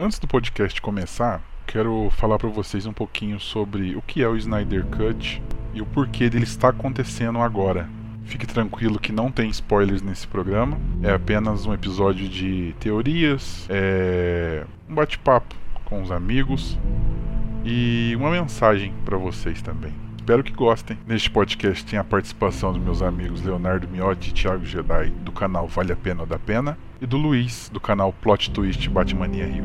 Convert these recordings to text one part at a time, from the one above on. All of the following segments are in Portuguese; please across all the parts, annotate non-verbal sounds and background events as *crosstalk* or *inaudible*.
Antes do podcast começar, quero falar para vocês um pouquinho sobre o que é o Snyder Cut e o porquê dele estar acontecendo agora. Fique tranquilo que não tem spoilers nesse programa, é apenas um episódio de teorias, é um bate-papo com os amigos e uma mensagem para vocês também. Espero que gostem. Neste podcast tem a participação dos meus amigos Leonardo Miotti e Thiago Jedi, do canal Vale a Pena ou da Pena, e do Luiz, do canal Plot Twist Batmania Rio.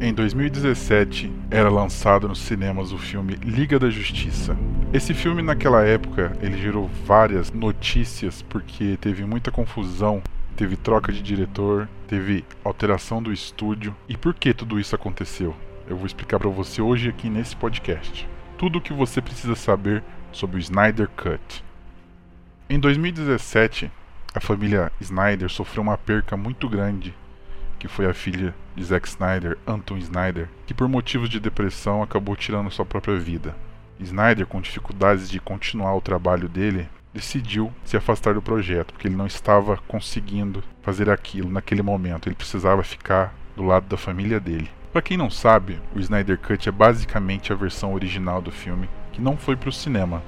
Em 2017, era lançado nos cinemas o filme Liga da Justiça. Esse filme, naquela época, ele gerou várias notícias porque teve muita confusão, teve troca de diretor, teve alteração do estúdio. E por que tudo isso aconteceu? Eu vou explicar para você hoje aqui nesse podcast tudo o que você precisa saber sobre o Snyder Cut. Em 2017, a família Snyder sofreu uma perca muito grande, que foi a filha de Zack Snyder, Anton Snyder, que por motivos de depressão acabou tirando sua própria vida. Snyder, com dificuldades de continuar o trabalho dele, decidiu se afastar do projeto, porque ele não estava conseguindo fazer aquilo naquele momento, ele precisava ficar do lado da família dele. Para quem não sabe, o Snyder Cut é basicamente a versão original do filme, que não foi para o cinema.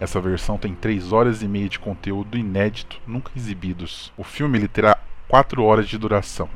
Essa versão tem 3 horas e meia de conteúdo inédito, nunca exibidos. O filme ele terá 4 horas de duração.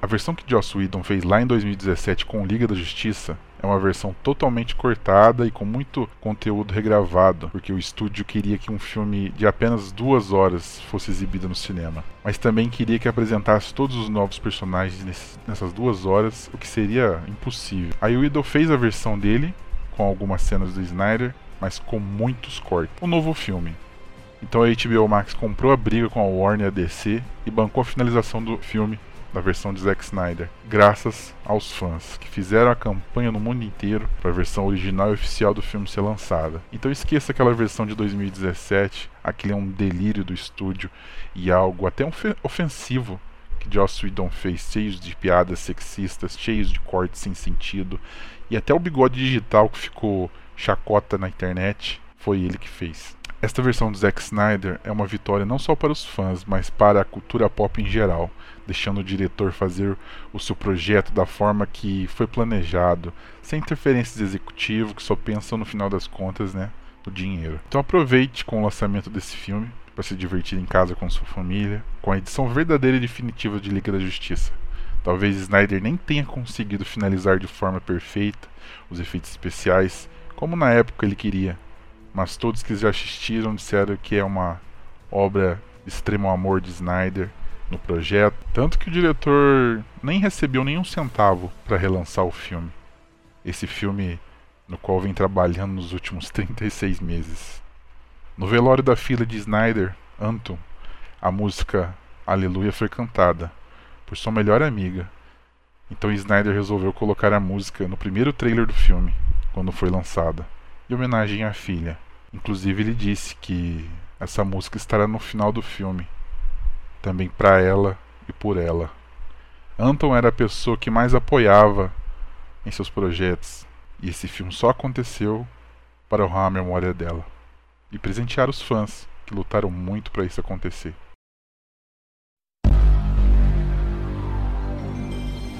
A versão que Joss Whedon fez lá em 2017 com Liga da Justiça é uma versão totalmente cortada e com muito conteúdo regravado, porque o estúdio queria que um filme de apenas duas horas fosse exibido no cinema, mas também queria que apresentasse todos os novos personagens nessas duas horas, o que seria impossível. Aí o Idol fez a versão dele, com algumas cenas do Snyder, mas com muitos cortes. O novo filme. Então a HBO Max comprou a briga com a Warner e a DC e bancou a finalização do filme da versão de Zack Snyder, graças aos fãs que fizeram a campanha no mundo inteiro para a versão original e oficial do filme ser lançada. Então esqueça aquela versão de 2017, aquele é um delírio do estúdio e algo até ofensivo que Joss Whedon fez, cheios de piadas sexistas, cheios de cortes sem sentido e até o bigode digital que ficou chacota na internet, foi ele que fez. Esta versão do Zack Snyder é uma vitória não só para os fãs, mas para a cultura pop em geral, deixando o diretor fazer o seu projeto da forma que foi planejado, sem interferências de executivo que só pensam no final das contas, né, no dinheiro. Então aproveite com o lançamento desse filme para se divertir em casa com sua família, com a edição verdadeira e definitiva de Liga da Justiça. Talvez Snyder nem tenha conseguido finalizar de forma perfeita os efeitos especiais, como na época ele queria, mas todos que já assistiram disseram que é uma obra de extremo amor de Snyder no projeto, tanto que o diretor nem recebeu nenhum centavo para relançar o filme. Esse filme no qual vem trabalhando nos últimos *laughs* 36 meses. No velório da filha de Snyder, Anton, a música Aleluia foi cantada por sua melhor amiga. Então Snyder resolveu colocar a música no primeiro trailer do filme, quando foi lançada, em homenagem à filha. Inclusive ele disse que essa música estará no final do filme, também para ela e por ela. Anton era a pessoa que mais apoiava em seus projetos, e esse filme só aconteceu para honrar a memória dela e presentear os fãs que lutaram muito para isso acontecer.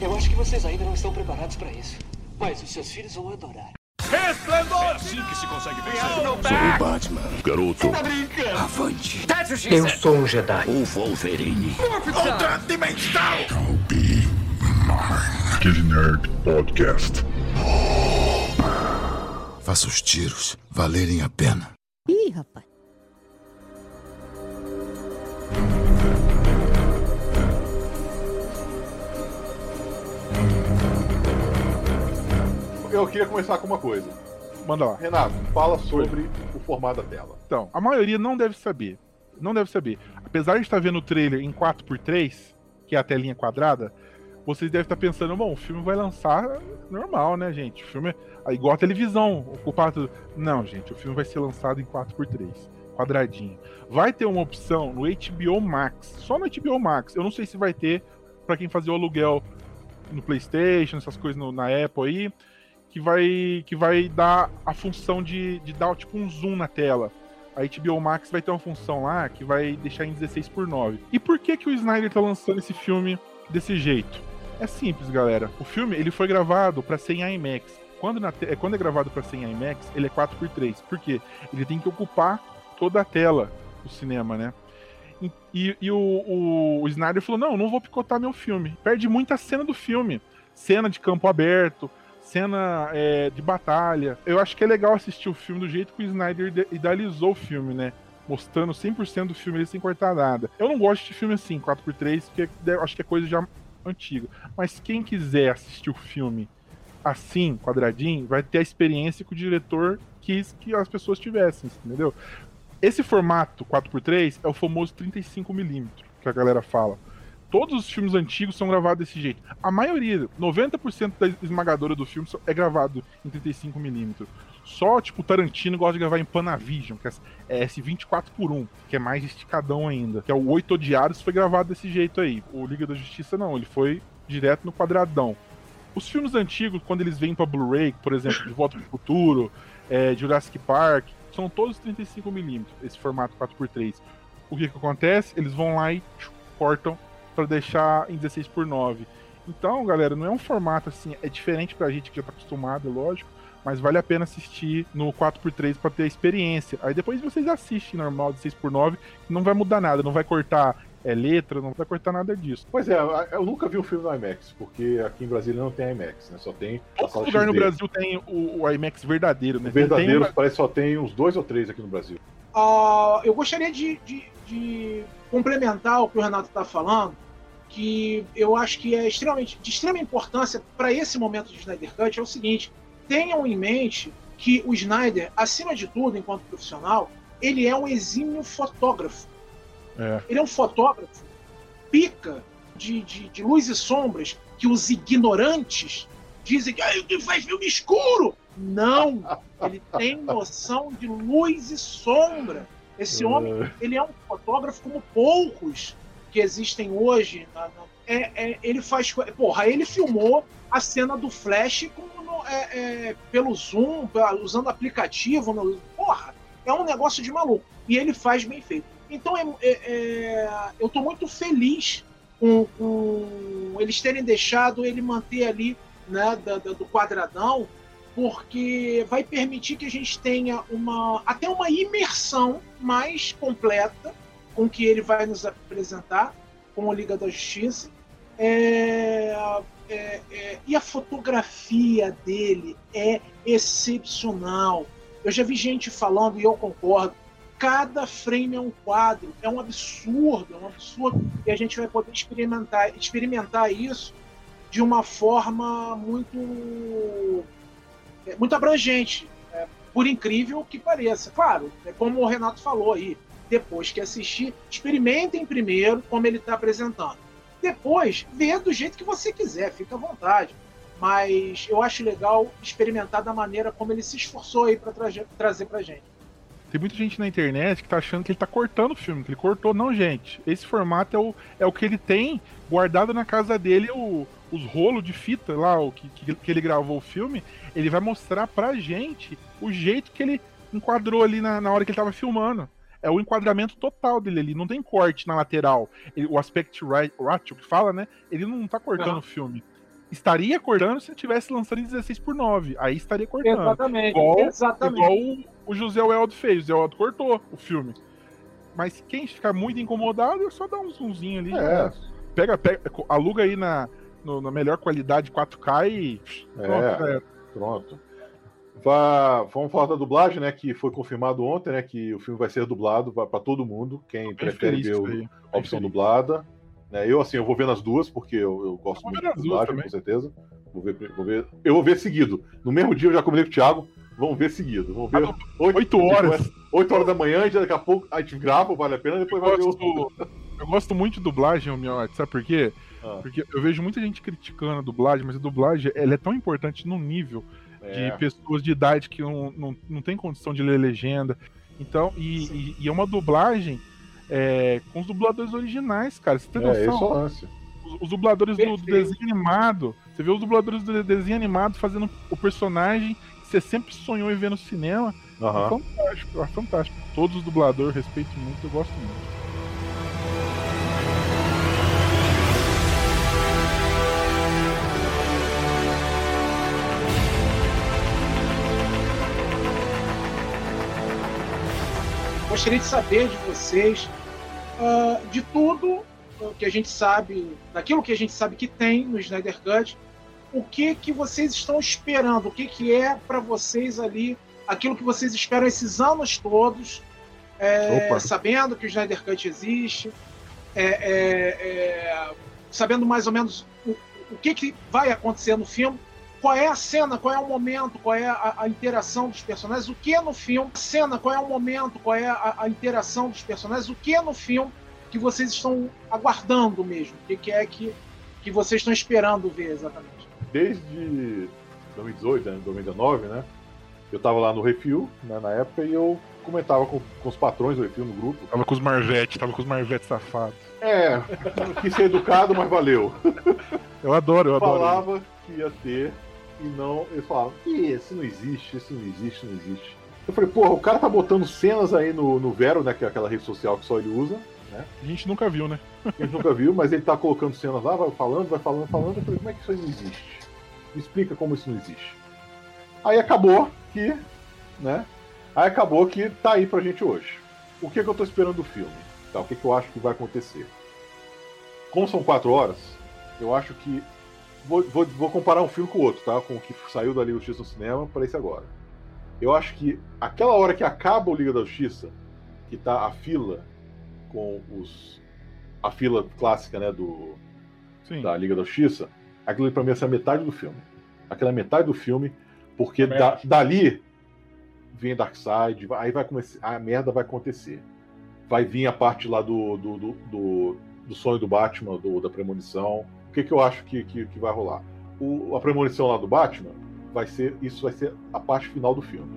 Eu acho que vocês ainda não estão preparados para isso, mas os seus filhos vão adorar. Resplendor! É assim que se consegue vencer. Sou o Batman. Garoto. Tá brincando. Avante. Eu sou um Jedi. O Wolverine. Outra dimensão. I'll be mine. Kid Nerd Podcast. Faça os tiros valerem a pena. Ih, rapaz. Eu queria começar com uma coisa. Manda lá. Renato, fala sobre Oi. o formato da tela. Então, a maioria não deve saber. Não deve saber. Apesar de estar vendo o trailer em 4x3, que é a telinha quadrada, vocês devem estar pensando, bom, o filme vai lançar normal, né, gente? O filme é igual a televisão, ocupado. Não, gente, o filme vai ser lançado em 4x3, quadradinho. Vai ter uma opção no HBO Max, só no HBO Max. Eu não sei se vai ter para quem fazer o aluguel no PlayStation, essas coisas no, na Apple aí que vai, que vai dar a função de, de dar tipo um zoom na tela. A HBO Max vai ter uma função lá que vai deixar em 16 por 9. E por que que o Snyder tá lançando esse filme desse jeito? É simples, galera. O filme ele foi gravado para ser em IMAX. Quando, na te... quando é gravado para ser em IMAX, ele é 4x3. Por quê? Ele tem que ocupar toda a tela do cinema, né? E, e, e o, o, o, Snyder falou: não, não vou picotar meu filme. Perde muita cena do filme. Cena de campo aberto, cena é, de batalha. Eu acho que é legal assistir o filme do jeito que o Snyder idealizou o filme, né? Mostrando 100% do filme sem cortar nada. Eu não gosto de filme assim, 4x3, porque eu acho que é coisa já antiga. Mas quem quiser assistir o filme assim, quadradinho, vai ter a experiência que o diretor quis que as pessoas tivessem, entendeu? Esse formato 4x3 é o famoso 35mm, que a galera fala. Todos os filmes antigos são gravados desse jeito. A maioria, 90% da esmagadora do filme é gravado em 35mm. Só, tipo, Tarantino gosta de gravar em Panavision, que é esse 24 por 1 que é mais esticadão ainda. Que é o Oito Odiados, foi gravado desse jeito aí. O Liga da Justiça não, ele foi direto no quadradão. Os filmes antigos, quando eles vêm pra Blu-ray, por exemplo, De Volta pro Futuro, é, Jurassic Park, são todos 35mm, esse formato 4x3. O que, que acontece? Eles vão lá e cortam para deixar em 16 por 9 Então, galera, não é um formato assim, é diferente pra gente que já tá acostumado, é lógico, mas vale a pena assistir no 4x3 para ter a experiência. Aí depois vocês assistem normal de 6 por 9 não vai mudar nada, não vai cortar é, letra, não vai cortar nada disso. Pois é, eu nunca vi um filme no IMAX, porque aqui em Brasília não tem IMAX, né? Só tem. Todo lugar XD. no Brasil tem o, o, IMAX verdadeiro, né? O verdadeiro tem... parece que só tem uns dois ou três aqui no Brasil. Uh, eu gostaria de, de, de complementar o que o Renato está falando, que eu acho que é extremamente de extrema importância para esse momento de Snyder Cut é o seguinte: tenham em mente que o Snyder, acima de tudo, enquanto profissional, ele é um exímio fotógrafo. É. Ele é um fotógrafo pica de, de, de, luz e sombras que os ignorantes dizem que ah, ele faz filme escuro. Não! Ele tem noção de luz e sombra. Esse é. homem, ele é um fotógrafo como poucos que existem hoje. Na, na, é, é, ele faz. Porra, ele filmou a cena do Flash com, no, é, é, pelo Zoom, usando aplicativo. No, porra, é um negócio de maluco. E ele faz bem feito. Então é, é, eu estou muito feliz com, com, eles terem deixado ele manter ali né, da, da, do quadradão, porque vai permitir que a gente tenha uma até uma imersão mais completa com que ele vai nos apresentar com a Liga da Justiça. É, é, é, e a fotografia dele é excepcional. Eu já vi gente falando, e eu concordo, cada frame é um quadro, é um absurdo, é um absurdo, e a gente vai poder experimentar, experimentar isso de uma forma muito, é, muito abrangente, é, por incrível que pareça. Claro, é como o Renato falou aí, depois que assistir, experimentem primeiro como ele está apresentando. Depois, vê do jeito que você quiser, fica à vontade. Mas eu acho legal experimentar da maneira como ele se esforçou aí para tra trazer pra gente. Tem muita gente na internet que tá achando que ele tá cortando o filme, que ele cortou. Não, gente. Esse formato é o, é o que ele tem guardado na casa dele, o, os rolos de fita lá, o que, que, que, ele gravou o filme. Ele vai mostrar pra gente o jeito que ele enquadrou ali na, na hora que ele tava filmando. É o enquadramento total dele ali, não tem corte na lateral. Ele, o aspect ratio que fala, né? Ele não tá cortando o filme estaria cortando se tivesse lançando em 16 por 9. Aí estaria cortando. Exatamente. Igual, exatamente. igual o José Weldo fez. O José Weldo cortou o filme. Mas quem ficar muito incomodado é só dar um zoomzinho ali. É. Pega, pega, aluga aí na, no, na melhor qualidade 4K e. É, pronto. É. pronto. Vamos falar da dublagem, né? Que foi confirmado ontem, né? Que o filme vai ser dublado para todo mundo. Quem prefere ver a opção dublada. Né? Eu, assim, eu vou ver nas duas, porque eu, eu gosto muito de dublagem, com certeza. Vou ver, vou ver, eu vou ver seguido. No mesmo dia eu já combinei com o Thiago, vamos ver seguido. Vamos ver oito horas. Oito horas da manhã, daqui a pouco a gente grava, vale a pena, depois eu vai gosto, ver o... Eu gosto muito de dublagem, meu, sabe por quê? Ah. Porque eu vejo muita gente criticando a dublagem, mas a dublagem ela é tão importante no nível é. de pessoas de idade que não, não, não tem condição de ler legenda. Então, e, e, e é uma dublagem é, com os dubladores originais, cara. Você tem é, noção? Esse os, os dubladores do, do, desenho animado. Você vê os dubladores do desenho animado fazendo o personagem que você sempre sonhou em ver no cinema. Uhum. É fantástico, é fantástico. Todos os dubladores, respeito muito, eu gosto muito. Gostaria de saber de vocês uh, de tudo que a gente sabe, daquilo que a gente sabe que tem no Snyder Cut, o que que vocês estão esperando, o que que é para vocês ali, aquilo que vocês esperam esses anos todos, é, sabendo que o Snyder Cut existe, é, é, é sabendo mais ou menos o, o que, que vai acontecer no filme, qual é a cena, qual é o momento, qual é a, a, interação dos personagens, o que é no filme, a cena, qual é o momento, qual é a, a, interação dos personagens, o que é no filme que vocês estão aguardando mesmo, o que, que é que, que vocês estão esperando ver exatamente. Desde 2018, né, 2019, né? Eu tava lá no Refil, né, na época, e eu comentava com, com os patrões do Refil no grupo. Tava com os Marvete, tava com os Marvete safados. É, quis ser educado, mas valeu. Eu adoro, eu adoro. Falava que ia ter e não. Eles falavam, isso não existe, isso não existe, não existe. Eu falei, porra, o cara tá botando cenas aí no, no Vero, né? Que é aquela rede social que só ele usa. Né? A gente nunca viu, né? A gente nunca viu, mas ele tá colocando cenas lá, vai falando, vai falando, falando. Eu falei, como é que isso aí não existe? Me explica como isso não existe. Aí acabou que, né? Aí acabou que tá aí pra gente hoje. O que, que eu tô esperando do filme? Tá, o que, que eu acho que vai acontecer? Como são quatro horas, eu acho que. Vou, vou, vou comparar um filme com o outro, tá? Com o que saiu da Liga da Justiça no cinema para esse agora. Eu acho que aquela hora que acaba o Liga da Justiça, que tá a fila com os. a fila clássica, né? Do. Sim. Da Liga da Justiça, aquilo pra mim é a metade do filme. Aquela metade do filme, porque da, dali vem Darkseid, aí vai começar. A merda vai acontecer. Vai vir a parte lá do, do, do, do, do sonho do Batman, do, da premonição. O que, que eu acho que, que, que vai rolar? O, a premonição lá do Batman vai ser. Isso vai ser a parte final do filme.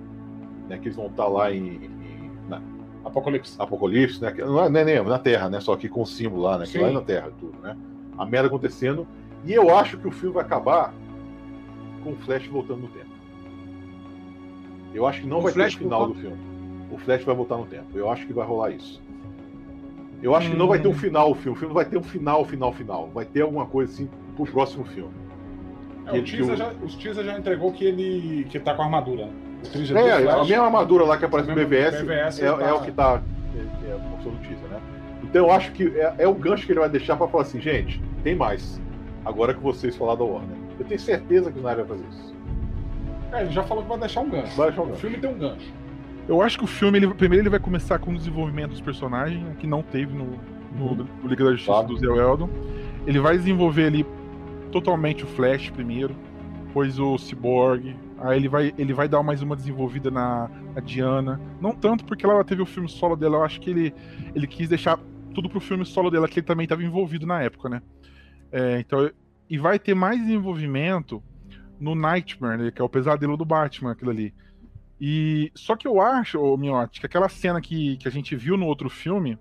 Né, que eles vão estar tá lá em. em na, Apocalipse. Apocalipse, né? Não é, não é nem na Terra, né? Só que com o símbolo lá, né? Que lá é na Terra, tudo, né? A merda acontecendo. E eu acho que o filme vai acabar com o Flash voltando no tempo. Eu acho que não o vai Flash ter o final do filme. O Flash vai voltar no tempo. Eu acho que vai rolar isso. Eu acho hum. que não vai ter um hum. final o filme. O filme vai ter um final, final, final. Vai ter alguma coisa assim pro próximo filme. É, o, teaser já, os teaser já entregou que ele que tá com a armadura. O é, a mesma armadura lá que aparece no BVS, BVS é, tá... é, o que tá é, é a função do teaser, né? Então eu acho que é, é o gancho que ele vai deixar para falar assim, gente, tem mais. Agora que vocês falaram da Warner. Eu tenho certeza que o Snyder vai fazer isso. É, ele já falou que vai deixar um gancho. Vai deixar um gancho. O filme tem um gancho. Eu acho que o filme, ele, primeiro ele vai começar com o desenvolvimento dos personagens, que não teve no, no, uhum. no Liga da Justiça do Zé Eldon. Ele vai desenvolver ali totalmente o Flash primeiro, depois o Cyborg, aí ele vai, ele vai dar mais uma desenvolvida na, na Diana. Não tanto porque ela teve o filme solo dela, eu acho que ele, ele quis deixar tudo pro filme solo dela, que ele também estava envolvido na época, né? É, então, e vai ter mais desenvolvimento no Nightmare, né, que é o pesadelo do Batman, aquilo ali. E só que eu acho, ô Miotti, que aquela cena que, que a gente viu no outro filme,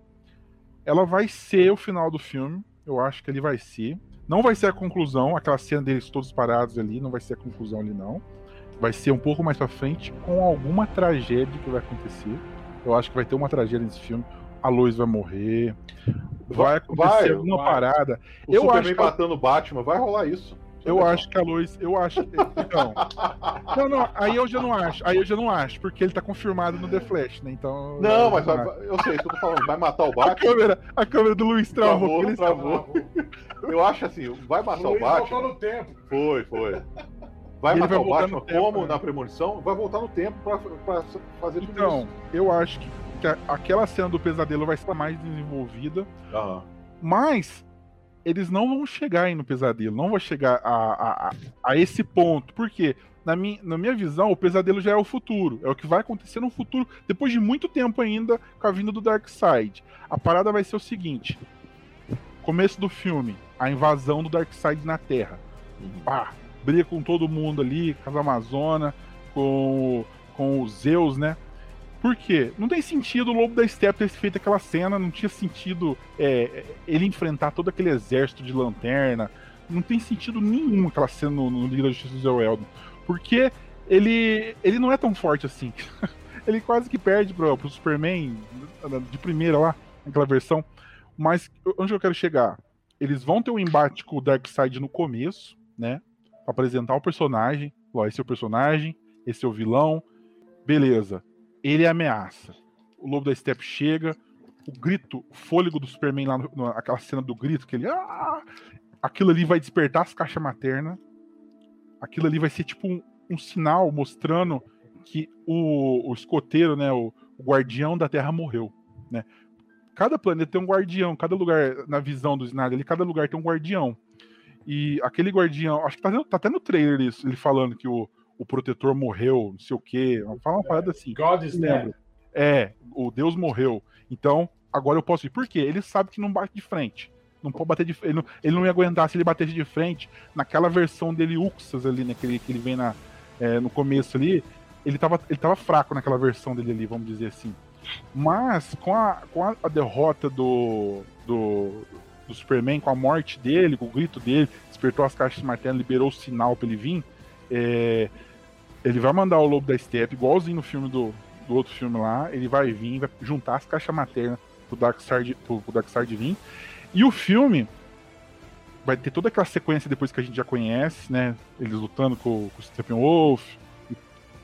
ela vai ser o final do filme. Eu acho que ele vai ser. Não vai ser a conclusão, aquela cena deles todos parados ali, não vai ser a conclusão ali, não. Vai ser um pouco mais pra frente, com alguma tragédia que vai acontecer. Eu acho que vai ter uma tragédia nesse filme. A Lois vai morrer. Vai acontecer vai, alguma vai. parada. O eu Superman acho que... matando o Batman, vai rolar isso. Eu acho que a Lois. Eu acho. Então. Não, não, aí eu já não acho. Aí eu já não acho, porque ele tá confirmado no The Flash, né? Então. Não, mas vai, eu sei, isso que eu tô falando. Vai matar o Batman. A câmera, a câmera do Luiz travou. Travou, travou. Eu acho assim, vai matar o, o Batman. Voltou no tempo. Foi, foi. Vai matar vai o Batman tempo, como né? na premonição? Vai voltar no tempo pra, pra fazer tudo então, isso. Então, eu acho que, que aquela cena do pesadelo vai ser mais desenvolvida. Uhum. Mas eles não vão chegar aí no pesadelo, não vão chegar a, a, a esse ponto. Por quê? Na minha, na minha visão, o pesadelo já é o futuro. É o que vai acontecer no futuro, depois de muito tempo ainda, com a vinda do Darkseid. A parada vai ser o seguinte: começo do filme, a invasão do Darkseid na Terra. Uhum. Pá, briga com todo mundo ali, com as Amazonas, com, com os Zeus, né? Por quê? Não tem sentido o Lobo da Steppe ter feito aquela cena, não tinha sentido é, ele enfrentar todo aquele exército de lanterna. Não tem sentido nenhum aquela cena no, no Liga da Justiça do Eldon. Porque ele, ele não é tão forte assim. *laughs* ele quase que perde pro, pro Superman de primeira lá, naquela versão. Mas onde eu quero chegar? Eles vão ter um embate com o Darkseid no começo, né? Pra apresentar o personagem. Ó, esse é o personagem, esse é o vilão. Beleza ele ameaça. o Lobo da Steppe chega, o grito, o fôlego do Superman lá, no, aquela cena do grito, que ele. Ah! Aquilo ali vai despertar as caixas maternas. Aquilo ali vai ser tipo um, um sinal mostrando que o, o escoteiro, né, o, o, guardião da Terra morreu, né? Cada planeta tem um guardião, cada lugar, na visão do Snyder, ali, cada lugar tem um guardião. E aquele guardião, acho que tá, tá até no trailer isso, ele falando que o, o protetor morreu, não sei o quê. Fala uma parada assim. God is dead. É, o Deus morreu. Então, agora eu posso ir. Por quê? Ele sabe que não bate de frente. Não pode bater de ele não, ele não ia aguentar se ele batesse de frente naquela versão dele Uxas ali, né? Que ele, que ele vem na, é, no começo ali. Ele tava, ele tava fraco naquela versão dele ali, vamos dizer assim. Mas com a, com a, a derrota do, do, do, Superman, com a morte dele, com o grito dele, despertou as caixas de martelo, liberou o sinal para ele vir. É, ele vai mandar o Lobo da Steppe, igualzinho no filme do, do outro filme lá. Ele vai vir, vai juntar as caixas maternas pro Darkseid, pro, vir. E o filme vai ter toda aquela sequência depois que a gente já conhece, né? Eles lutando com, com o Steppenwolf,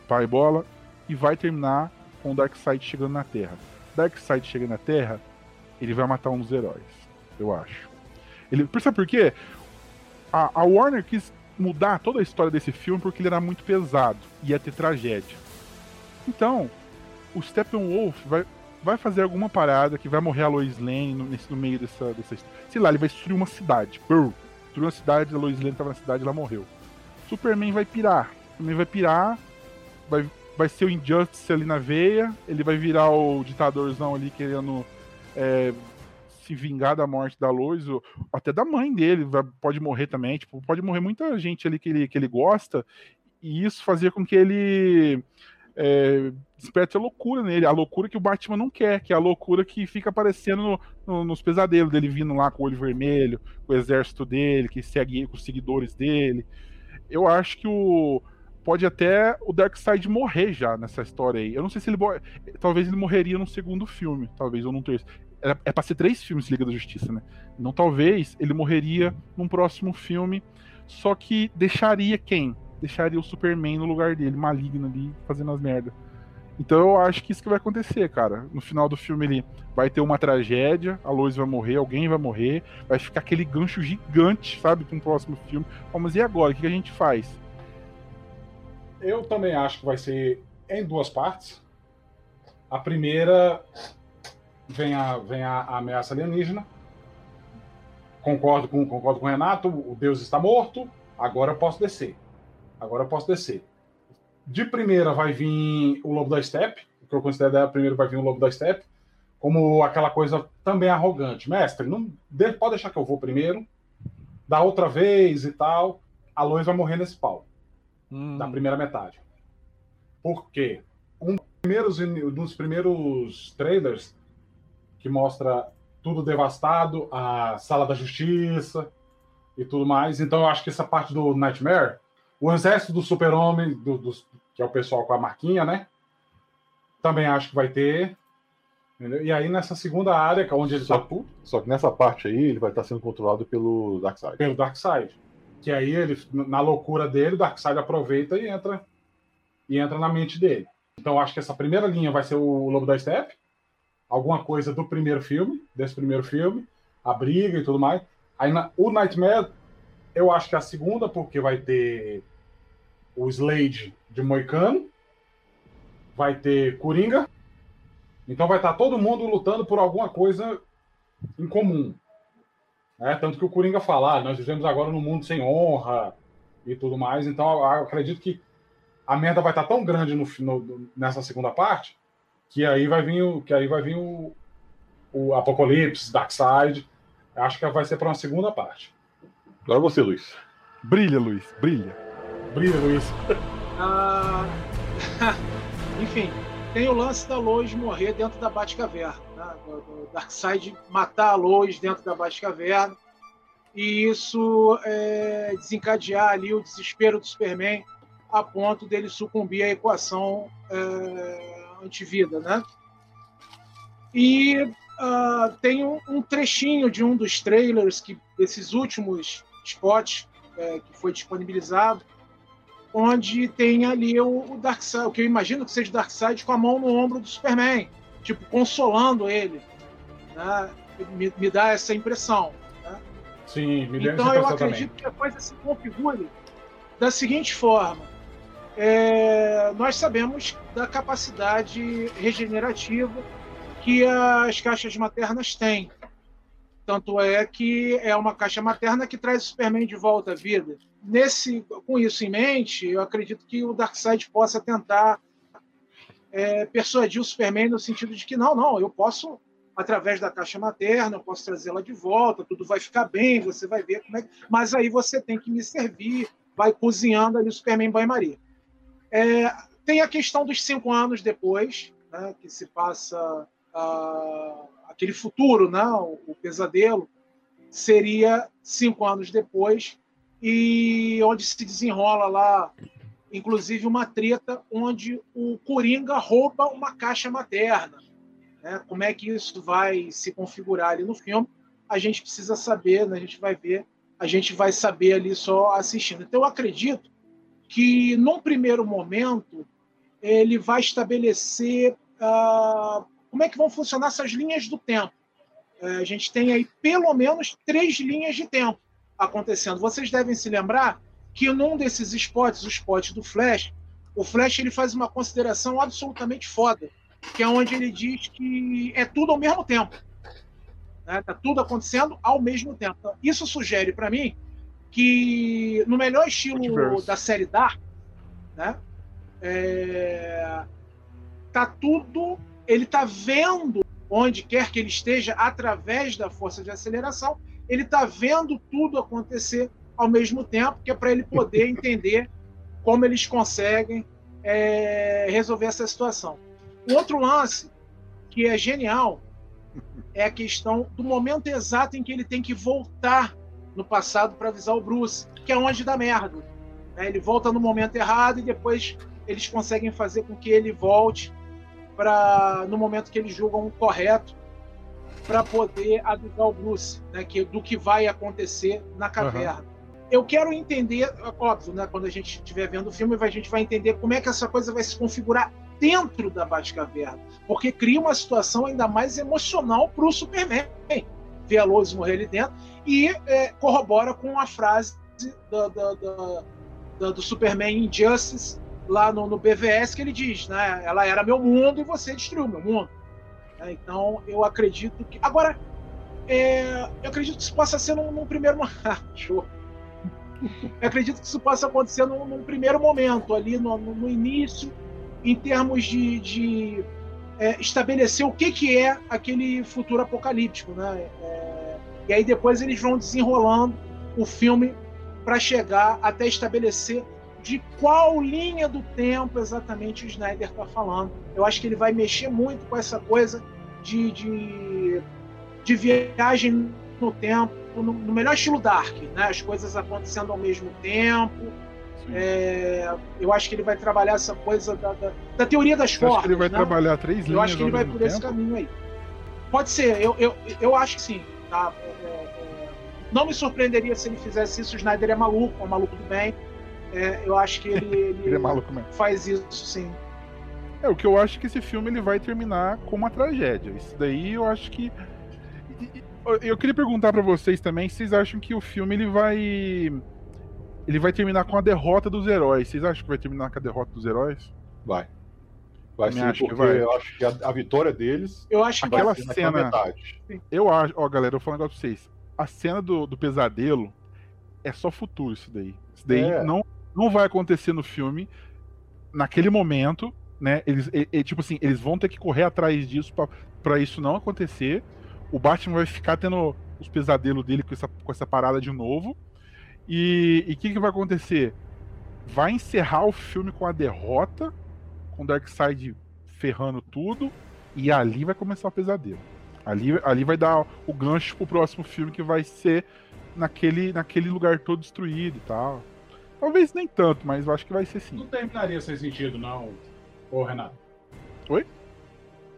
pai bola, e vai terminar com o Darkseid chegando na Terra. Darkseid chega na Terra, ele vai matar um dos heróis, eu acho. Ele, sabe por quê? A, a Warner quis mudar toda a história desse filme porque ele era muito pesado, ia ter tragédia. Então, o Steppenwolf vai, vai fazer alguma parada que vai morrer a Lois Lane no, nesse, no meio dessa, dessa. Sei lá, ele vai destruir uma cidade. Brrr, destruir uma cidade, a Lois Lane estava na cidade ela morreu. Superman vai pirar. Superman vai pirar, vai, vai ser o Injustice ali na veia, ele vai virar o ditadorzão ali querendo é, se vingar da morte da Lois, ou até da mãe dele, vai, pode morrer também, tipo, pode morrer muita gente ali que ele, que ele gosta, e isso fazia com que ele é, desperte a loucura nele, a loucura que o Batman não quer, que é a loucura que fica aparecendo no, no, nos pesadelos dele vindo lá com o olho vermelho, com o exército dele, que segue com os seguidores dele. Eu acho que o pode até o Darkseid morrer já nessa história aí. Eu não sei se ele talvez ele morreria no segundo filme, talvez ou num terceiro é, é pra ser três filmes Liga da Justiça, né? Então talvez ele morreria num próximo filme, só que deixaria quem? Deixaria o Superman no lugar dele, maligno ali, fazendo as merdas. Então eu acho que isso que vai acontecer, cara. No final do filme ele vai ter uma tragédia, a Lois vai morrer, alguém vai morrer, vai ficar aquele gancho gigante, sabe, para um próximo filme. Vamos e agora? O que a gente faz? Eu também acho que vai ser em duas partes. A primeira vem a, vem a, a ameaça alienígena. Concordo com, concordo com o Renato, o Deus está morto, agora eu posso descer. Agora eu posso descer. De primeira vai vir o Lobo da Steppe, o que eu considero a primeiro vai vir o Lobo da Steppe, como aquela coisa também arrogante. Mestre, não pode deixar que eu vou primeiro, da outra vez e tal. A Lois vai morrer nesse pau. Hum. Da primeira metade. Por quê? Um dos primeiros, nos primeiros trailers, que mostra tudo devastado, a sala da justiça e tudo mais. Então eu acho que essa parte do Nightmare, o exército do super-homem, do, do, que é o pessoal com a marquinha, né? Também acho que vai ter. Entendeu? E aí nessa segunda área, que é onde ele só, tá. Só que nessa parte aí ele vai estar sendo controlado pelo Darkseid. Pelo Darkseid. Que aí ele, na loucura dele, o Darkseid aproveita e entra e entra na mente dele. Então acho que essa primeira linha vai ser o Lobo da Steppe alguma coisa do primeiro filme, desse primeiro filme, a briga e tudo mais. Aí na, o Nightmare, eu acho que é a segunda, porque vai ter o Slade de Moicano, vai ter Coringa, então vai estar todo mundo lutando por alguma coisa em comum. Né? Tanto que o Coringa fala, ah, nós vivemos agora num mundo sem honra e tudo mais, então eu acredito que a merda vai estar tão grande no, no, nessa segunda parte que aí vai vir o, que aí vai vir o, o Apocalipse, Darkseid. Acho que vai ser para uma segunda parte. Agora você, Luiz. Brilha, Luiz, brilha. Brilha, Luiz. Ah, *laughs* enfim, tem o lance da Lois morrer dentro da Batcaverna. Né? Do, Darkseid matar a Lois dentro da Batcaverna. E isso é, desencadear ali o desespero do Superman a ponto dele sucumbir à equação é, antivida, né? E uh, tem um, um, trechinho de um dos trailers que desses últimos spots é, que foi disponibilizado, onde tem ali o, o Darkseid, o que eu imagino que seja o Darkseid com a mão no ombro do Superman. tipo, consolando ele. Né? Me, me, dá essa impressão. Né? Sim, me deu Então eu acredito também. que a coisa se configure da seguinte forma. É, nós sabemos da capacidade regenerativa que as caixas maternas têm. Tanto é que é uma caixa materna que traz o Superman de volta à vida. Nesse, com isso em mente, eu acredito que o Darkseid possa tentar é, persuadir o Superman no sentido de que não, não, eu posso através da caixa materna, eu posso trazê-la de volta, tudo vai ficar bem, você vai ver como é. Mas aí você tem que me servir, vai cozinhando ali o Superman banho-maria. É, tem a questão dos cinco anos depois, né, que se passa uh, aquele futuro, né, o, o, pesadelo, seria cinco anos depois, e onde se desenrola lá inclusive uma treta onde o Coringa rouba uma caixa materna. Né? Como é que isso vai se configurar ali no filme? A gente precisa saber, né? a gente vai ver, a gente vai saber ali só assistindo. Então, eu acredito que, num primeiro momento, ele vai estabelecer uh, como é que vão funcionar essas linhas do tempo. Uh, a gente tem aí pelo menos três linhas de tempo acontecendo. Vocês devem se lembrar que num desses spots, o spot do Flash, o Flash ele faz uma consideração absolutamente foda, que é onde ele diz que é tudo ao mesmo tempo. Né? Tá tudo acontecendo ao mesmo tempo. Então, isso sugere para mim que no melhor estilo da série Dark, né? É... tá tudo, ele tá vendo onde quer que ele esteja através da força de aceleração, ele tá vendo tudo acontecer ao mesmo tempo, que é para ele poder *laughs* entender como eles conseguem é, resolver essa situação. O outro lance, que é genial, é a questão do momento exato em que ele tem que voltar no passado para avisar o Bruce, que é onde dá merda. É, ele volta no momento errado e depois eles conseguem fazer com que ele volte para no momento que eles julgam correto para poder avisar o Bruce né, que, do que vai acontecer na caverna. Uhum eu quero entender, óbvio, né, quando a gente estiver vendo o filme, a gente vai entender como é que essa coisa vai se configurar dentro da Batcaverna, porque cria uma situação ainda mais emocional para o Superman ver a Lois morrer ali dentro e é, corrobora com a frase do, do, do, do Superman Injustice lá no, no, BVS que ele diz, né? Ela era meu mundo e você destruiu meu mundo. É, então eu acredito que agora é, eu acredito que isso possa ser num, num primeiro *laughs* show eu acredito que isso possa acontecer num, num primeiro momento, ali no, no, início, em termos de, de é, estabelecer o que, que é aquele futuro apocalíptico. Né? É, e aí depois eles vão desenrolando o filme para chegar até estabelecer de qual linha do tempo exatamente o Snyder está falando. Eu acho que ele vai mexer muito com essa coisa de, de, de viagem no tempo, no, no, melhor estilo Dark, né? As coisas acontecendo ao mesmo tempo. É, eu acho que ele vai trabalhar essa coisa da, da, da teoria das formas. Acho que ele vai né? trabalhar três linhas. Eu acho que ele vai por tempo? esse caminho aí. Pode ser, eu, eu, eu acho que sim. Tá? É, é, não me surpreenderia se ele fizesse isso. O Snyder é maluco, é um maluco do bem. É, eu acho que ele, *laughs* ele, ele é maluco mesmo. faz isso sim. É, o que eu acho que esse filme ele vai terminar com uma tragédia. Isso daí eu acho que eu queria perguntar para vocês também, vocês acham que o filme ele vai ele vai terminar com a derrota dos heróis? Vocês acham que vai terminar com a derrota dos heróis? Vai. Vai sim, porque vai. eu acho que a, a, vitória deles. Eu acho que aquela cena. Eu acho, ó, galera, eu vou falar um negócio pra vocês. A cena do, do pesadelo é só futuro, isso daí. Isso daí é. não, não vai acontecer no filme naquele momento, né? Eles, e, e, tipo assim, eles vão ter que correr atrás disso para isso não acontecer o Batman vai ficar tendo os pesadelos dele com essa, com essa parada de novo. E o que, que vai acontecer? Vai encerrar o filme com a derrota, com o Darkseid ferrando tudo, e ali vai começar o pesadelo. Ali, ali vai dar o gancho pro próximo filme que vai ser naquele, naquele lugar todo destruído e tal. Talvez nem tanto, mas eu acho que vai ser sim. Não terminaria sem sentido, não, ô Renato. Oi?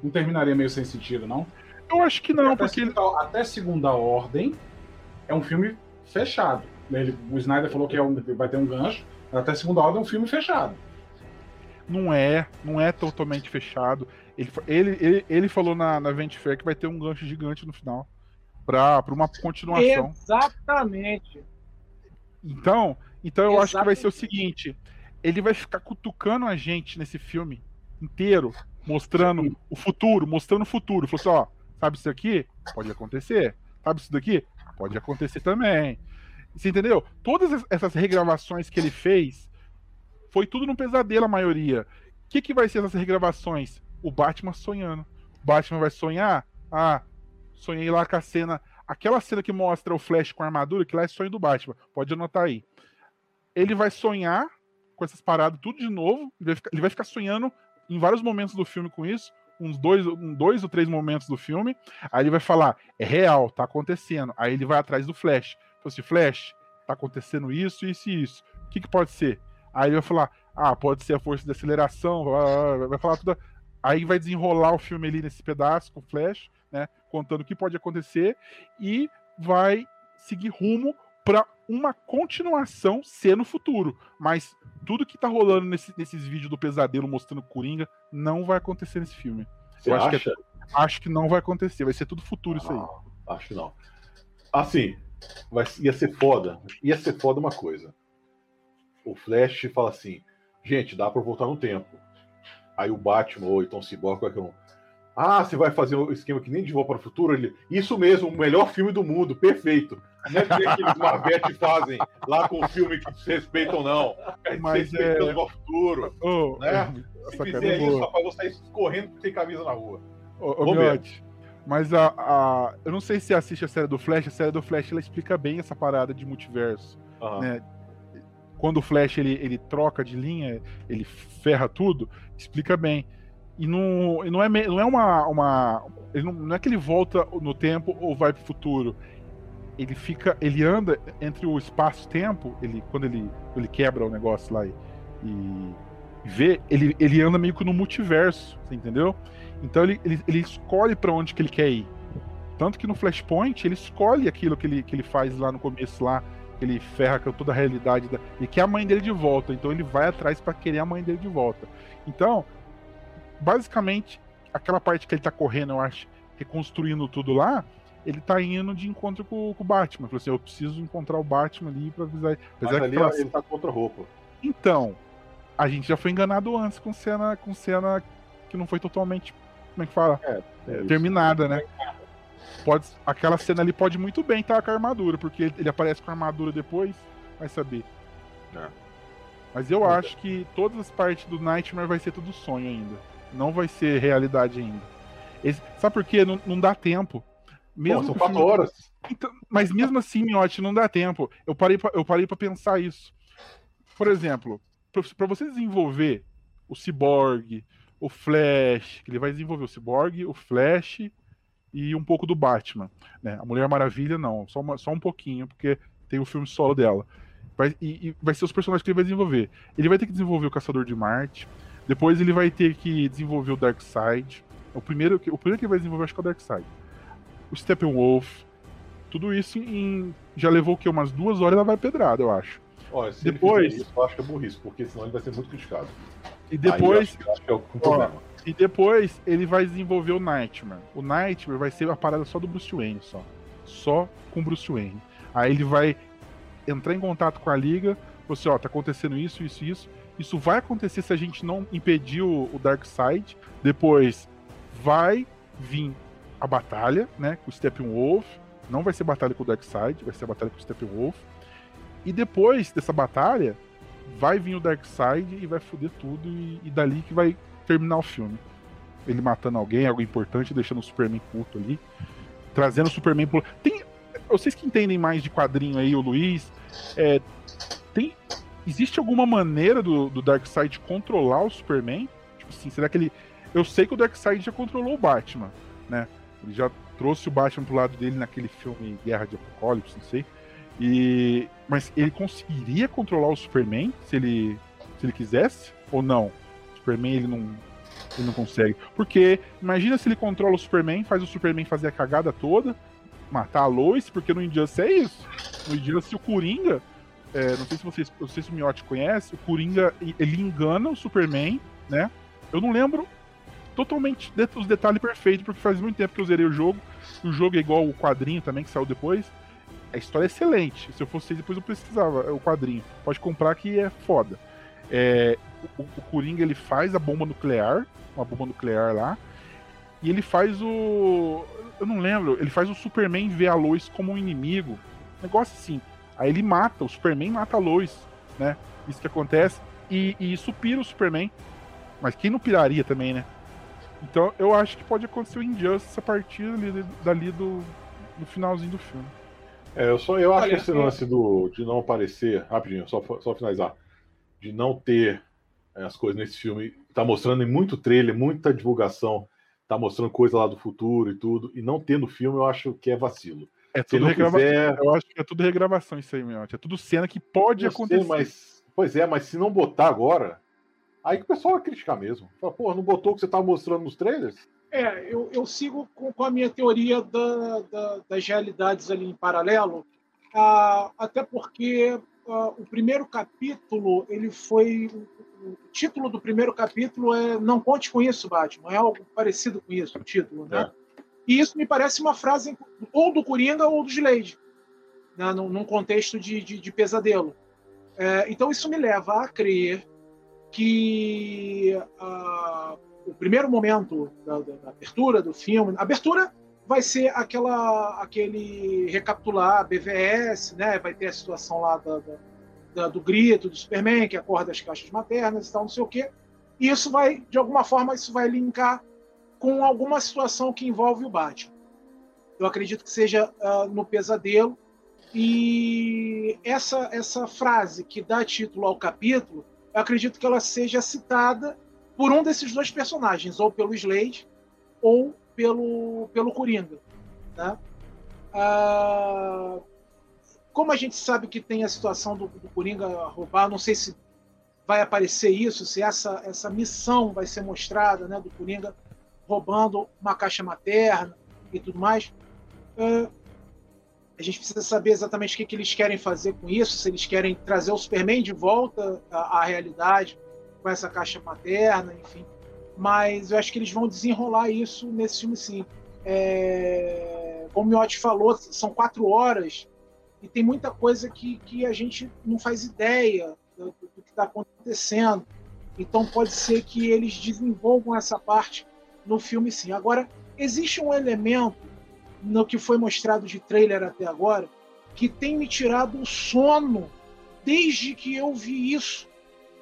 Não terminaria meio sem sentido, não? Eu acho que não, até porque. Segunda, até Segunda Ordem é um filme fechado. Ele, o Snyder falou que é um, vai ter um gancho, até Segunda Ordem é um filme fechado. não é, não é totalmente fechado. Ele, ele, ele, ele falou na, na Vent Fair que vai ter um gancho gigante no final para uma continuação. Exatamente. Então, então eu Exatamente. acho que vai ser o seguinte: ele vai ficar cutucando a gente nesse filme inteiro, mostrando Sim. o futuro, mostrando o futuro. Falou assim: ó, sabe isso aqui? Pode acontecer. Sabe isso daqui? Pode acontecer também. Você entendeu? Todas essas regravações que ele fez foi tudo num pesadelo, a maioria. O que, que vai ser essas regravações? O Batman sonhando. O Batman vai sonhar? Ah, sonhei lá com a cena. Aquela cena que mostra o Flash com a armadura, que lá é sonho do Batman. Pode anotar aí. Ele vai sonhar com essas paradas tudo de novo. Ele vai ficar, ele vai ficar sonhando em vários momentos do filme com isso. Uns dois, um, dois ou três momentos do filme. Aí ele vai falar: é real, tá acontecendo. Aí ele vai atrás do Flash. Assim: Flash, tá acontecendo isso, isso e isso. O que, que pode ser? Aí ele vai falar: ah, pode ser a força de aceleração. Vai falar tudo. Aí vai desenrolar o filme ali nesse pedaço com o Flash, né? Contando o que pode acontecer e vai seguir rumo para uma continuação ser no futuro. Mas tudo que tá rolando nesse, nesses vídeos do pesadelo mostrando Coringa não vai acontecer nesse filme. Você Eu acha? acho que, é, acho que não vai acontecer, vai ser tudo futuro isso aí. Acho que não. Assim, vai, ia ser foda. Ia ser foda uma coisa. O Flash fala assim: gente, dá pra voltar no tempo. Aí o Batman ou então o Cyborg, qualquer um. Ah, você vai fazer um esquema que nem de volta para o futuro? Ele, isso mesmo, o melhor filme do mundo, perfeito. Não é que aqueles Marvete fazem lá com o filme que se respeitam, não. Mas é... o futuro. Oh, né? É, se fizer isso, rapaz, vou sair correndo sem camisa na rua. Ô, ô Miotti, mas a, a, eu não sei se assiste a série do Flash. A série do Flash ela explica bem essa parada de multiverso. Uhum. Né? Quando o Flash ele, ele troca de linha, ele ferra tudo, explica bem. E não, e não é, não é uma. uma ele não, não é que ele volta no tempo ou vai pro futuro. Ele fica. Ele anda entre o espaço-tempo, ele, quando ele, ele quebra o negócio lá e, e vê, ele, ele anda meio que no multiverso, você entendeu? Então ele, ele, ele escolhe para onde que ele quer ir. Tanto que no Flashpoint ele escolhe aquilo que ele, que ele faz lá no começo lá, ele ferra com toda a realidade da, e quer a mãe dele de volta. Então ele vai atrás para querer a mãe dele de volta. Então, basicamente, aquela parte que ele tá correndo, eu acho, reconstruindo tudo lá, ele tá indo de encontro com, com o Batman. Falou assim, eu preciso encontrar o Batman ali pra avisar. Mas ali aquela... ele tá contra roupa. Então, a gente já foi enganado antes com cena, com cena que não foi totalmente, como é que fala? É, é, terminada, né? Pode, aquela cena ali pode muito bem estar com a armadura, porque ele, ele, aparece com a armadura depois, vai saber. É. Mas eu acho que todas as partes do Nightmare vai ser tudo sonho ainda. Não vai ser realidade ainda. Esse, sabe por quê? Não, não dá tempo. Mesmo Pô, são quatro filme... horas. Então, mas mesmo assim, Miotti, não dá tempo. Eu parei pra, eu parei para pensar isso. Por exemplo, para você desenvolver o Cyborg, o Flash, que ele vai desenvolver o Cyborg, o Flash e um pouco do Batman. Né? A Mulher Maravilha, não, só, uma, só um pouquinho, porque tem o filme solo dela. Vai, e, e, vai ser os personagens que ele vai desenvolver. Ele vai ter que desenvolver o Caçador de Marte, depois ele vai ter que desenvolver o Darkseid. O primeiro, o primeiro que ele vai desenvolver acho que é o Darkseid. O Steppenwolf. Tudo isso em, já levou o quê? Umas duas horas e ela vai pedrada, eu acho. Olha, se depois, isso, eu acho que é burrice, porque senão ele vai ser muito criticado. E depois. Aí, acho, acho é e depois ele vai desenvolver o Nightmare. O Nightmare vai ser a parada só do Bruce Wayne, só. Só com Bruce Wayne. Aí ele vai entrar em contato com a liga, você, ó, tá acontecendo isso, isso, isso. Isso vai acontecer se a gente não impedir o, o Darkseid. Depois vai vir a batalha, né, com o Steppenwolf. Não vai ser batalha com o Darkseid, vai ser batalha com o Steppenwolf. E depois dessa batalha, vai vir o Darkseid e vai foder tudo e, e dali que vai terminar o filme. Ele matando alguém, algo importante, deixando o Superman puto ali. Trazendo o Superman pro... Tem... Vocês que entendem mais de quadrinho aí, o Luiz, é... tem existe alguma maneira do, do Darkseid controlar o Superman? Tipo assim, será que ele. Eu sei que o Darkseid já controlou o Batman, né? Ele já trouxe o Batman pro lado dele naquele filme Guerra de Apocalipse, não sei. E mas ele conseguiria controlar o Superman se ele se ele quisesse ou não? O Superman ele não ele não consegue. Porque imagina se ele controla o Superman, faz o Superman fazer a cagada toda, matar a Lois, porque no Injustice é isso. No Injustice o Coringa é, não sei se vocês, não sei se o Miotti conhece, o Coringa, ele engana o Superman, né? Eu não lembro totalmente os detalhes perfeitos, porque faz muito tempo que eu zerei o jogo. O jogo é igual o quadrinho também, que saiu depois. A história é excelente. Se eu fosse depois eu precisava o quadrinho. Pode comprar que é foda. É, o, o Coringa ele faz a bomba nuclear, uma bomba nuclear lá, e ele faz o. Eu não lembro, ele faz o Superman ver a Lois como um inimigo. Negócio assim. Aí ele mata, o Superman mata a Lois, né? Isso que acontece. E, e isso pira o Superman. Mas quem não piraria também, né? Então eu acho que pode acontecer o Injustice a partir ali, dali do, do finalzinho do filme. É, eu, só, eu acho Olha, que esse lance do, de não aparecer, rapidinho, só, só finalizar, de não ter é, as coisas nesse filme, tá mostrando em muito trailer, muita divulgação, tá mostrando coisa lá do futuro e tudo, e não ter no filme, eu acho que é vacilo. É tudo regravação. Quiser... Eu acho que é tudo regravação isso aí, meu. É tudo cena que pode eu acontecer. Sei, mas, pois é, mas se não botar agora, aí que o pessoal vai criticar mesmo. Fala, pô, não botou o que você tava mostrando nos trailers? É, eu, eu sigo com, com, a minha teoria da, da, das realidades ali em paralelo, ah, até porque ah, o primeiro capítulo, ele foi. O título do primeiro capítulo é Não Conte com Isso, Batman. É algo parecido com isso, o título, né? É. E isso me parece uma frase ou do Coringa ou do Slade, né, num, num contexto de, de, de pesadelo. É, então isso me leva a crer que uh, o primeiro momento da, da, da, abertura do filme, a abertura vai ser aquela, aquele recapitular BVS, né? Vai ter a situação lá da, da, do grito do Superman que acorda as caixas maternas e tal, não sei o quê. E isso vai, de alguma forma, isso vai linkar com alguma situação que envolve o Batman. Eu acredito que seja uh, no pesadelo. E essa, essa frase que dá título ao capítulo, eu acredito que ela seja citada por um desses dois personagens, ou pelo Slade, ou pelo, pelo Coringa. Né? Uh, como a gente sabe que tem a situação do, do Coringa roubar, não sei se vai aparecer isso, se essa, essa missão vai ser mostrada né, do Coringa roubando uma caixa materna e tudo mais. Uh, a gente precisa saber exatamente o que, que, eles querem fazer com isso, se eles querem trazer o Superman de volta à, à realidade com essa caixa materna, enfim. Mas eu acho que eles vão desenrolar isso nesse filme, sim. É, como o Miotti falou, são quatro horas e tem muita coisa que, que a gente não faz ideia do, do que está acontecendo. Então pode ser que eles desenvolvam essa parte no filme sim. Agora, existe um elemento no que foi mostrado de trailer até agora que tem me tirado o sono desde que eu vi isso.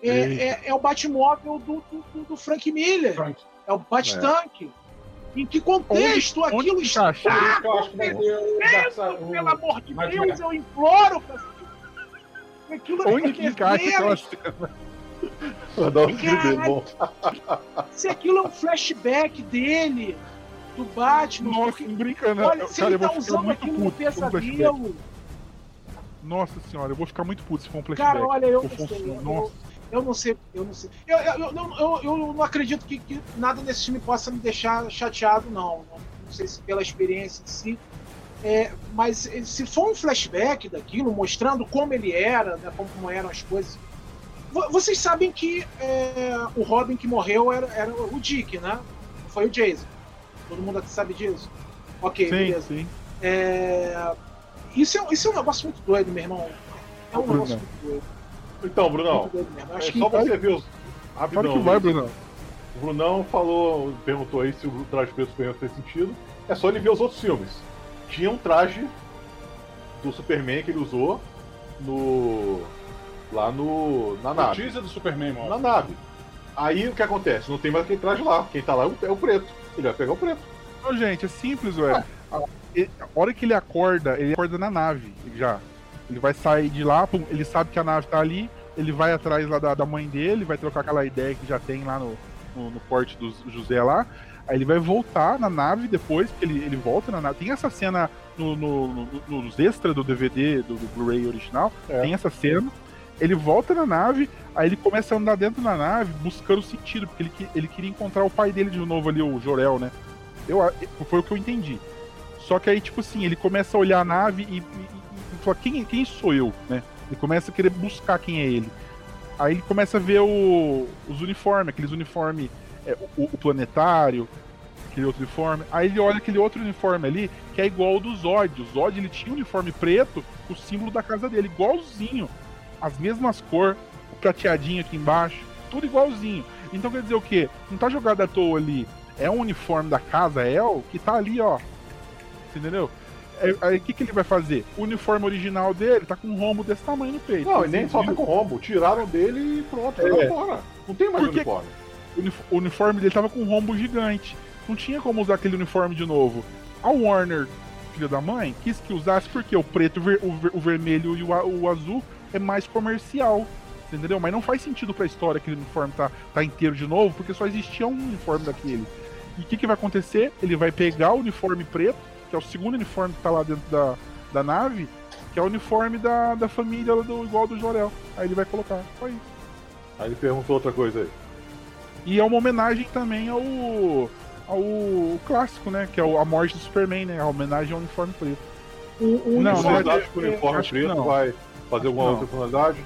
É, é, é o Batmóvel do, do, do Frank Miller. Frank. É o Bat-Tanque. É. Em que contexto onde, aquilo onde está acontecendo? Pelo amor de Deus, eu imploro. Aquilo onde que encaixa aquela se aquilo é um flashback dele, do Batman. Nossa, porque, não brinca não. Olha, se cara, ele tá usando aquilo no pesadelo. Nossa senhora, eu vou ficar muito puto se for um flashback. Cara, olha, eu, eu não sei. Eu, eu, não sei, eu não sei. Eu, eu, eu, eu não acredito que, que, nada nesse filme possa me deixar chateado, não. Não, sei se pela experiência em si. É, mas se for um flashback daquilo, mostrando como ele era, né, como eram as coisas vocês sabem que é, o Robin que morreu era, era, o Dick, né? Foi o Jason. Todo mundo aqui sabe disso? Ok, sim, beleza. Sim. É, isso, é, isso é um negócio muito doido, meu irmão. É um Bruno. negócio muito doido. Então, Brunão, é que só você ver os. Rapidão, que vai, Brunão. O Brunão falou, perguntou aí se o traje preto Superman fez sentido. É só ele ver os outros filmes. Tinha um traje do Superman que ele usou no lá no na nave. Notícia do Superman, mano. Na nave. Aí o que acontece? Não tem mais aquele traje lá. Quem tá lá é o é preto. Ele vai pegar o preto. Não, gente, é simples, velho. A hora que ele acorda, ele acorda na nave já. Ele vai sair de lá, pum, ele sabe que a nave tá ali, ele vai atrás lá da, da mãe dele, vai trocar aquela ideia que já tem lá no, no, no porte do José lá. Aí ele vai voltar na nave depois, porque ele, ele volta na nave. Tem essa cena no, no, no nos extras do DVD, do, do Blu-ray original, é. tem essa cena ele volta na nave, aí ele começa a andar dentro da nave buscando sentido, porque ele, ele queria encontrar o pai dele de novo ali, o Jorel, né? Eu, foi o que eu entendi. Só que aí, tipo assim, ele começa a olhar a nave e, e, e fala, quem, quem sou eu, né? Ele começa a querer buscar quem é ele. Aí ele começa a ver o, os uniformes, aqueles uniformes, é, o, o, planetário, aquele outro uniforme. Aí ele olha aquele outro uniforme ali, que é igual ao do Zod. O Zod ele tinha um uniforme preto, o símbolo da casa dele, igualzinho. As mesmas cores, o prateadinho aqui embaixo, tudo igualzinho. Então quer dizer o quê? Não tá jogado à toa ali. É um uniforme da casa El que tá ali, ó. Entendeu? É, aí o que, que ele vai fazer? O uniforme original dele tá com um rombo desse tamanho no peito. Não, e nem só tá com rombo. Tiraram dele e pronto, é. fora. Não tem mais Porque uniforme. O uniforme dele tava com um rombo gigante. Não tinha como usar aquele uniforme de novo. A Warner, filha da mãe, quis que usasse porque o preto, o, ver, o vermelho e o, o, azul é mais comercial. Entendeu? Mas não faz sentido pra história aquele uniforme tá, tá inteiro de novo, porque só existia um uniforme daquele. E o que, que vai acontecer? Ele vai pegar o uniforme preto que é o segundo uniforme que tá lá dentro da, da nave, que é o uniforme da, da família do, igual do Jorel. Aí ele vai colocar, só isso. Aí ele perguntou outra coisa aí. E é uma homenagem também ao, ao clássico, né? Que é a morte do Superman, né? A homenagem ao uniforme preto. O, o não, uniforme, não é, que o uniforme preto não. vai fazer alguma outra finalidade?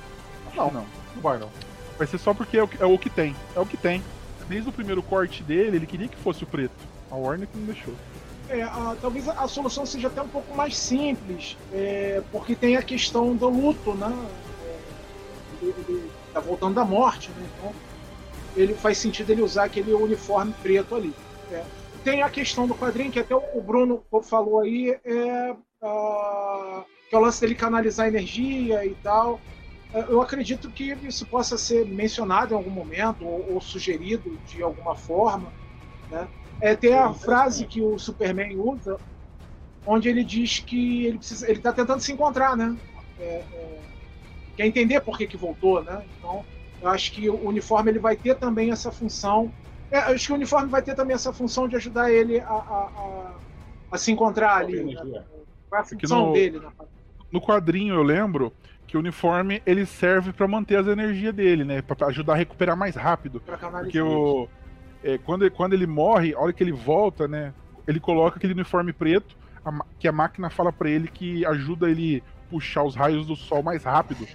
Não, não, não vai não. Vai ser só porque é o, é o que tem. É o que tem. Desde o primeiro corte dele, ele queria que fosse o preto. A Warner que não deixou. É, a, talvez a, solução seja até um pouco mais simples, é, porque tem a questão do luto, né? É, ele, tá voltando da morte, né? Então, ele faz sentido ele usar aquele uniforme preto ali. É. Tem a questão do quadrinho, que até o Bruno falou aí, é, a, que é o lance dele canalizar energia e tal. É, eu acredito que isso possa ser mencionado em algum momento, ou, ou sugerido de alguma forma, né? É, tem a frase que o Superman usa, onde ele diz que ele precisa, ele está tentando se encontrar, né? É, é, quer entender por que, que voltou, né? Então, eu acho que o uniforme ele vai ter também essa função. É, acho que o uniforme vai ter também essa função de ajudar ele a, a, a, a se encontrar ali. Né? Qual é a função no, dele? Né? No quadrinho eu lembro que o uniforme ele serve para manter as energias dele, né? Para ajudar a recuperar mais rápido. Porque o, é, quando, quando ele morre, a hora que ele volta, né? Ele coloca aquele uniforme preto, a, que a máquina fala para ele que ajuda ele puxar os raios do sol mais rápido,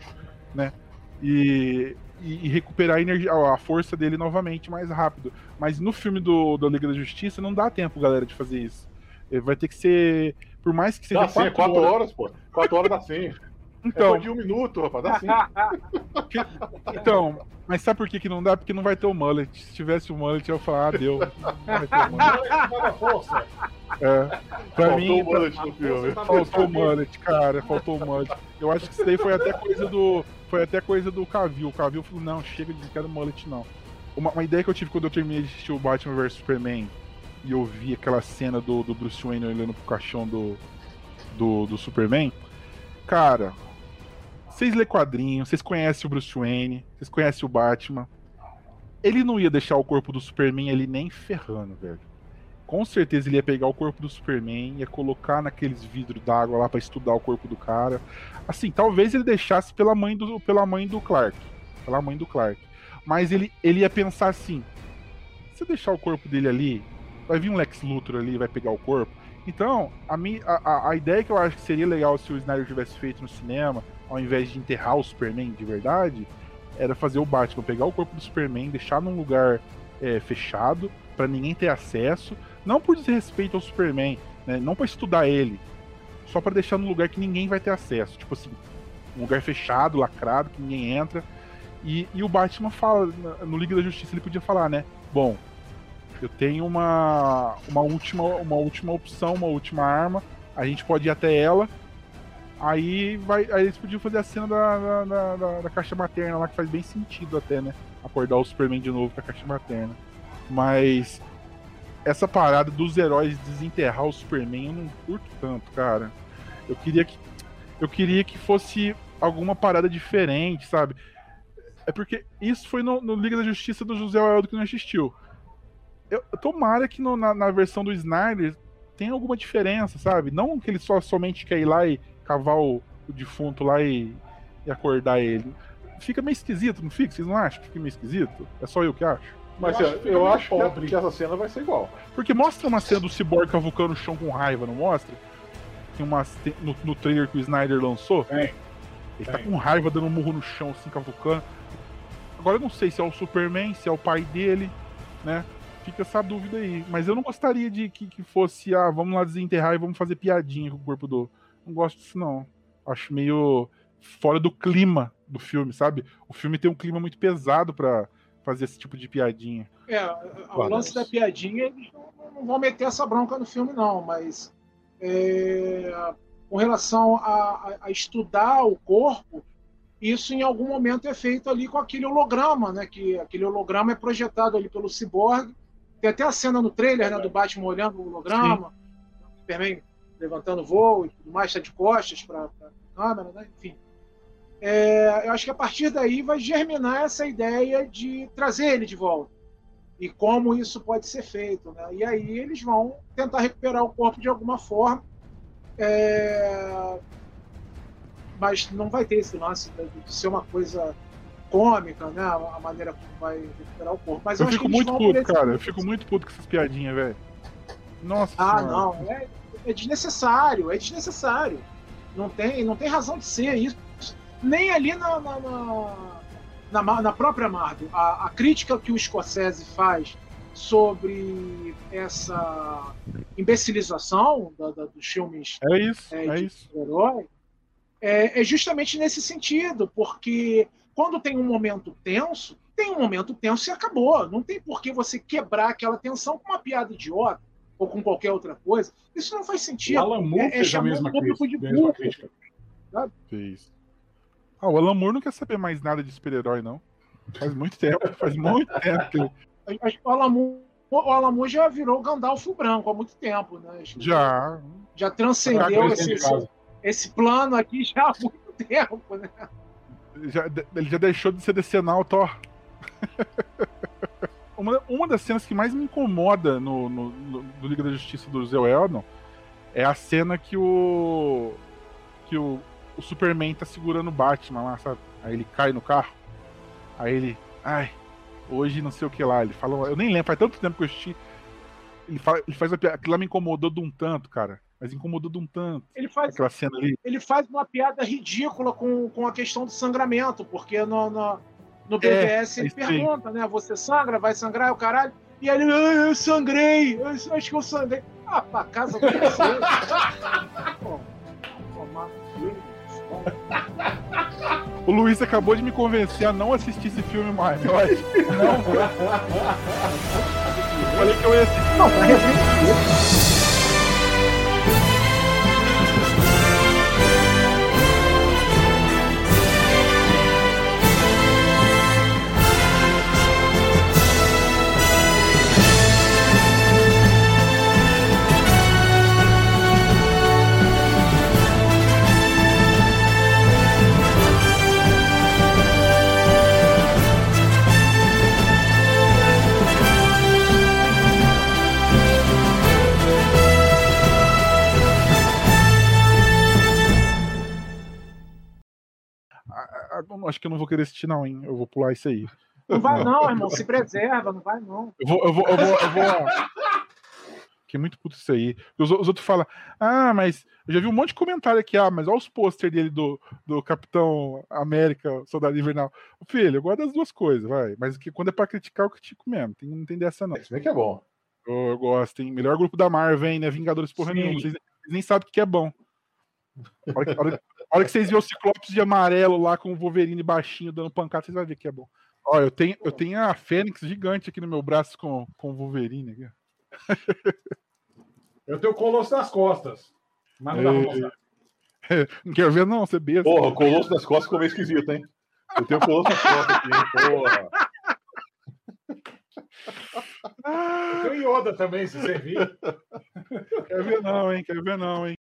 né? E, e, e, recuperar a, energia, a força dele novamente mais rápido. Mas no filme do, do Liga da Justiça não dá tempo, galera, de fazer isso. Ele vai ter que ser. Por mais que seja. Dá quatro, sim, quatro horas, horas, pô. Quatro horas dá sim. Então, é de um minuto, rapaz, dá *laughs* sim. então, mas sabe por que, que não dá? Porque não vai ter o mullet. Se tivesse o mullet, eu ia falar, ah, deu. *laughs* Não vai ter o mullet. É. Pra faltou mim, o mullet no filme. Faltou o mullet, cara. Faltou o mullet. Eu acho que isso daí foi até coisa do. Foi até coisa do Cavil. O Cavil falou, não, chega de quero mullet, não. Uma, uma, ideia que eu tive quando eu terminei de assistir o Batman vs Superman e eu vi aquela cena do, do Bruce Wayne olhando pro caixão do, do, do Superman. Cara, vocês lê quadrinhos, vocês conhecem o Bruce Wayne, vocês conhecem o Batman. Ele não ia deixar o corpo do Superman ali nem ferrando, velho. Com certeza ele ia pegar o corpo do Superman, ia colocar naqueles vidros d'água lá para estudar o corpo do cara. Assim, talvez ele deixasse pela mãe do, pela mãe do Clark. Pela mãe do Clark. Mas ele, ele ia pensar assim: se eu deixar o corpo dele ali, vai vir um Lex Luthor ali vai pegar o corpo. Então, a, a, a ideia que eu acho que seria legal se o Snyder tivesse feito no cinema ao invés de enterrar o Superman de verdade, era fazer o Batman pegar o corpo do Superman, deixar num lugar é, fechado, para ninguém ter acesso, não por desrespeito ao Superman, né, não para estudar ele, só para deixar num lugar que ninguém vai ter acesso, tipo assim, um lugar fechado, lacrado, que ninguém entra. E, e o Batman fala, no Liga da Justiça ele podia falar, né? Bom, eu tenho uma, uma, última, uma última opção, uma última arma, a gente pode ir até ela, Aí, vai, aí eles podiam fazer a cena da, da, da, da, caixa materna lá, que faz bem sentido até, né? Acordar o Superman de novo com a caixa materna. Mas essa parada dos heróis desenterrar o Superman eu não curto tanto, cara. Eu queria que. Eu queria que fosse alguma parada diferente, sabe? É porque isso foi no, no Liga da Justiça do José Aldo que não assistiu. Eu, tomara que no, na, na, versão do Snyder tenha alguma diferença, sabe? Não que ele só somente quer ir lá e cavar o, o defunto lá e, e, acordar ele. Fica meio esquisito, não fica? Vocês não acham que fica meio esquisito? É só eu que acho? Mas eu, acho, eu acho que, que, essa cena vai ser igual. Porque mostra uma cena do Cyborg cavucando o chão com raiva, não mostra? Tem uma, no, no trailer que o Snyder lançou. Tem. Ele tá com raiva dando um murro no chão, assim, cavucando. Agora eu não sei se é o Superman, se é o pai dele, né? Fica essa dúvida aí. Mas eu não gostaria de que, que fosse, ah, vamos lá desenterrar e vamos fazer piadinha com o corpo do. Não gosto disso, não. Acho meio fora do clima do filme, sabe? O filme tem um clima muito pesado para fazer esse tipo de piadinha. É, o lance da piadinha, eles não, vão meter essa bronca no filme, não, mas é, com relação a, a, a, estudar o corpo, isso em algum momento é feito ali com aquele holograma, né? Que aquele holograma é projetado ali pelo Cyborg. Tem até a cena no trailer né, do Batman olhando o holograma, Sim. Superman levantando voo e tudo mais, está de costas para a câmera, né? Enfim. É, eu acho que a partir daí vai germinar essa ideia de trazer ele de volta e como isso pode ser feito. Né? E aí eles vão tentar recuperar o corpo de alguma forma, é... mas não vai ter esse lance de ser uma coisa cômica, né? A maneira como vai recuperar o corpo. Mas eu, eu fico muito puto, cara. Eu fico muito puto com essas piadinhas, velho. Nossa. Ah, senhora. não. É, é desnecessário. É desnecessário. Não tem, não tem razão de ser isso. Nem ali na, na, na, na, na própria Marvel. A, a crítica que o Scorsese faz sobre essa imbecilização da, da, dos filmes é isso, é, é isso. herói é, é, justamente nesse sentido, porque quando tem um momento tenso, tem um momento tenso e acabou. Não tem por que você quebrar aquela tensão com uma piada idiota ou com qualquer outra coisa. Isso não faz sentido. O Alan Moore é, é fez a mesma, crítica, de mesma crítica. Fez. Ah, o Alan Moore não quer saber mais nada de super-herói, não. Faz muito tempo, *laughs* faz muito tempo que o Alan, Moore, o Alan Moore já virou Gandalf branco há muito tempo, né? Já. Já transcendeu esse, esse, esse, plano aqui já há muito tempo, né? Já, ele já deixou de ser decenal, Thor. *laughs* uma, uma das cenas que mais me incomoda no, no, no, no Liga da Justiça do Zé Eldon é a cena que o. que o, o Superman tá segurando o Batman lá, sabe? Aí ele cai no carro. Aí ele. Ai, hoje não sei o que lá. Ele fala, eu nem lembro, faz tanto tempo que eu assisti. Ele, fala, ele faz a piada, aquilo lá me incomodou de um tanto, cara. Mas incomodou de um tanto. Ele faz, aquela cena ali. Ele faz uma piada ridícula com, com a questão do sangramento, porque no, no, no BBS é, ele pergunta, né? Você sangra, vai sangrar, é o caralho. E ele, ah, eu sangrei, eu acho que eu sangrei. Ah, pra casa você. Tomar *laughs* o Luiz acabou de me convencer a não assistir esse filme mais. Eu acho que não vou. *laughs* Falei que eu ia assistir. Não, tá acho que eu não vou querer assistir, não, hein? Eu vou pular isso aí. Não vai, não, irmão. Se preserva, não vai, não. Eu vou. Eu vou, eu vou, eu vou... Fiquei muito puto isso aí. Os, os, outros falam, ah, mas eu já vi um monte de comentário aqui, ah, mas olha os pôster dele do, do Capitão América, Soldado Invernal. Filho, eu gosto das duas coisas, vai. Mas que quando é pra criticar, eu critico mesmo. Tem, não tem dessa, não. Isso bem que é bom. Eu, eu gosto, hein? Melhor grupo da Marvel, hein, né? Vingadores porra nenhuma. Vocês, vocês nem sabem o que é bom. A hora, que, a hora, a hora que vocês verem o Ciclopes de amarelo lá com o Wolverine baixinho dando pancada, vocês vão ver que é bom. Ó, eu tenho, eu tenho a Fênix gigante aqui no meu braço com, com o Wolverine. Aqui. *laughs* Eu tenho o Colosso nas costas. Mas não dá pra mostrar. *laughs* Não quero ver, não, você besta. Porra, o Colosso nas costas ficou meio esquisito, hein? Eu tenho o Colosso nas costas aqui, hein? Porra. Eu tenho Yoda também, se servir. *laughs* Quero ver não, hein? Quero ver não, hein?